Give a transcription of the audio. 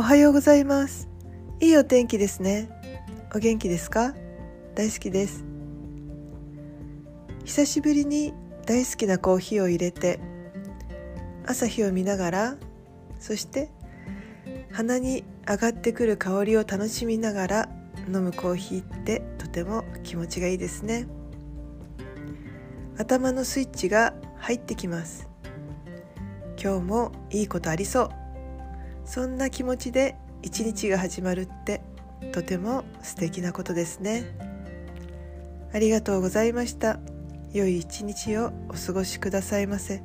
おはようございます。いいお天気ですね。お元気ですか？大好きです。久しぶりに大好きなコーヒーを入れて朝日を見ながらそして鼻に上がってくる香りを楽しみながら飲むコーヒーってとても気持ちがいいですね。頭のスイッチが入ってきます。今日もいいことありそう。そんな気持ちで一日が始まるってとても素敵なことですねありがとうございました良い一日をお過ごしくださいませ。